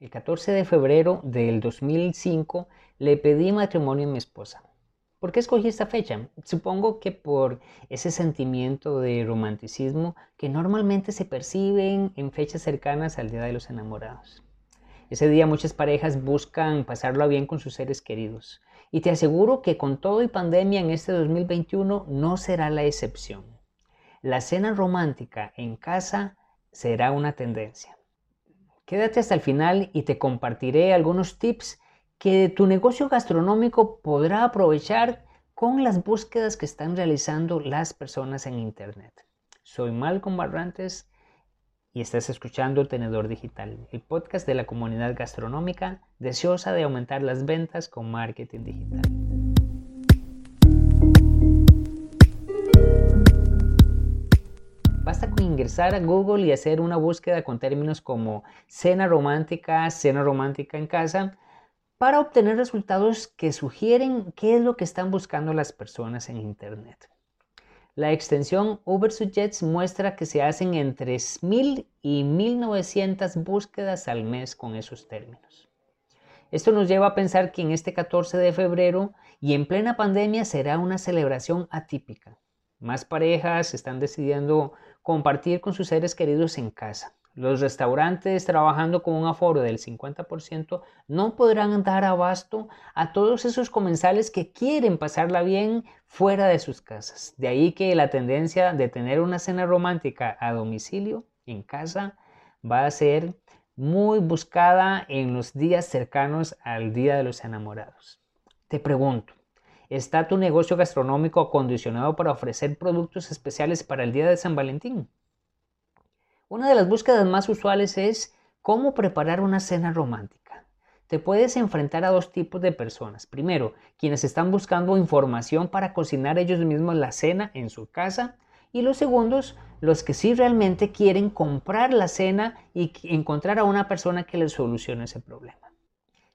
El 14 de febrero del 2005 le pedí matrimonio a mi esposa. ¿Por qué escogí esta fecha? Supongo que por ese sentimiento de romanticismo que normalmente se perciben en fechas cercanas al Día de los Enamorados. Ese día muchas parejas buscan pasarlo bien con sus seres queridos. Y te aseguro que con todo y pandemia en este 2021 no será la excepción. La cena romántica en casa será una tendencia. Quédate hasta el final y te compartiré algunos tips que tu negocio gastronómico podrá aprovechar con las búsquedas que están realizando las personas en Internet. Soy Malcolm Barrantes y estás escuchando Tenedor Digital, el podcast de la comunidad gastronómica deseosa de aumentar las ventas con marketing digital. Ingresar a Google y hacer una búsqueda con términos como cena romántica, cena romántica en casa, para obtener resultados que sugieren qué es lo que están buscando las personas en Internet. La extensión Ubersuggest muestra que se hacen entre 1000 y 1900 búsquedas al mes con esos términos. Esto nos lleva a pensar que en este 14 de febrero y en plena pandemia será una celebración atípica. Más parejas están decidiendo compartir con sus seres queridos en casa. Los restaurantes trabajando con un aforo del 50% no podrán dar abasto a todos esos comensales que quieren pasarla bien fuera de sus casas. De ahí que la tendencia de tener una cena romántica a domicilio, en casa, va a ser muy buscada en los días cercanos al Día de los Enamorados. Te pregunto, ¿está tu negocio gastronómico acondicionado para ofrecer productos especiales para el Día de San Valentín? Una de las búsquedas más usuales es cómo preparar una cena romántica. Te puedes enfrentar a dos tipos de personas. Primero, quienes están buscando información para cocinar ellos mismos la cena en su casa. Y los segundos, los que sí realmente quieren comprar la cena y encontrar a una persona que les solucione ese problema.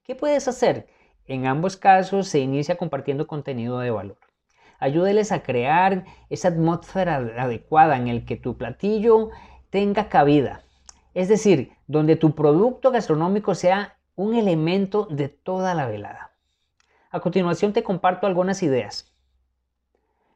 ¿Qué puedes hacer? En ambos casos se inicia compartiendo contenido de valor. Ayúdeles a crear esa atmósfera adecuada en el que tu platillo tenga cabida. Es decir, donde tu producto gastronómico sea un elemento de toda la velada. A continuación te comparto algunas ideas.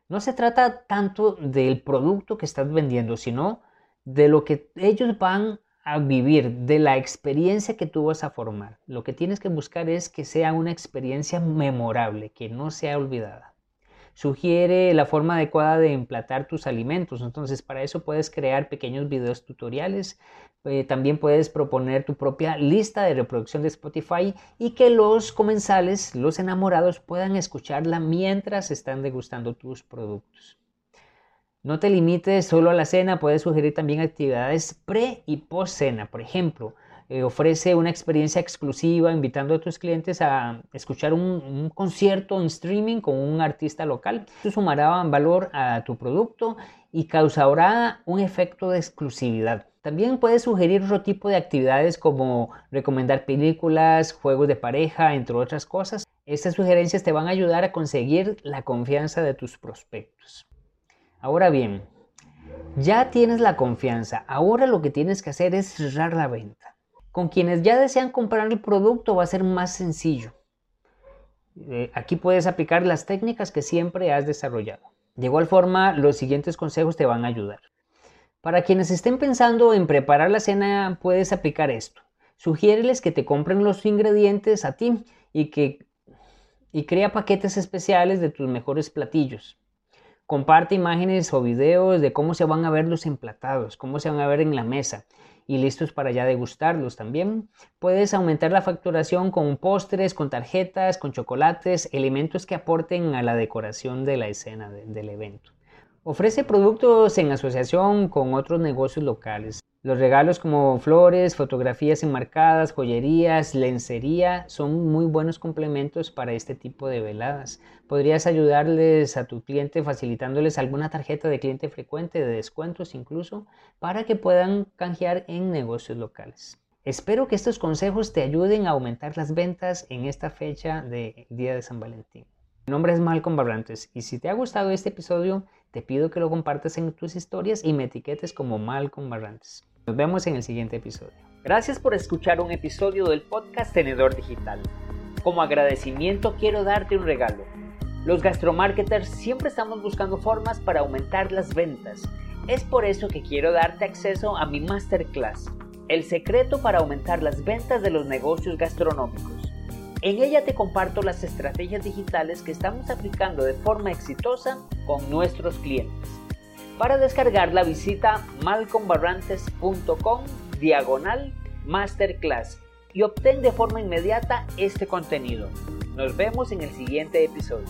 No se trata tanto del producto que estás vendiendo, sino de lo que ellos van a vivir, de la experiencia que tú vas a formar. Lo que tienes que buscar es que sea una experiencia memorable, que no sea olvidada sugiere la forma adecuada de emplatar tus alimentos. Entonces, para eso puedes crear pequeños videos tutoriales. Eh, también puedes proponer tu propia lista de reproducción de Spotify y que los comensales, los enamorados, puedan escucharla mientras están degustando tus productos. No te limites solo a la cena, puedes sugerir también actividades pre y post cena. Por ejemplo, eh, ofrece una experiencia exclusiva invitando a tus clientes a escuchar un, concierto en streaming con un artista local. Esto sumará valor a tu producto y causará un efecto de exclusividad. También puedes sugerir otro tipo de actividades como recomendar películas, juegos de pareja, entre otras cosas. Estas sugerencias te van a ayudar a conseguir la confianza de tus prospectos. Ahora bien, ya tienes la confianza, ahora lo que tienes que hacer es cerrar la venta. Con quienes ya desean comprar el producto va a ser más sencillo. Eh, aquí puedes aplicar las técnicas que siempre has desarrollado. De igual forma, los siguientes consejos te van a ayudar. Para quienes estén pensando en preparar la cena, puedes aplicar esto. Sugiéreles que te compren los ingredientes a ti y que y crea paquetes especiales de tus mejores platillos. Comparte imágenes o videos de cómo se van a ver los emplatados, cómo se van a ver en la mesa y listos para ya degustarlos también. Puedes aumentar la facturación con postres, con tarjetas, con chocolates, elementos que aporten a la decoración de la escena del evento. Ofrece productos en asociación con otros negocios locales. Los regalos como flores, fotografías enmarcadas, joyerías, lencería son muy buenos complementos para este tipo de veladas. Podrías ayudarles a tu cliente facilitándoles alguna tarjeta de cliente frecuente, de descuentos incluso, para que puedan canjear en negocios locales. Espero que estos consejos te ayuden a aumentar las ventas en esta fecha de Día de San Valentín. Mi nombre es Malcolm Barrantes y si te ha gustado este episodio, te pido que lo compartas en tus historias y me etiquetes como Malcolm Barrantes. Nos vemos en el siguiente episodio. Gracias por escuchar un episodio del podcast Tenedor Digital. Como agradecimiento quiero darte un regalo. Los gastromarketers siempre estamos buscando formas para aumentar las ventas. Es por eso que quiero darte acceso a mi masterclass, El secreto para aumentar las ventas de los negocios gastronómicos. En ella te comparto las estrategias digitales que estamos aplicando de forma exitosa con nuestros clientes. Para descargarla visita malcombarrantes.com diagonal masterclass y obtén de forma inmediata este contenido. Nos vemos en el siguiente episodio.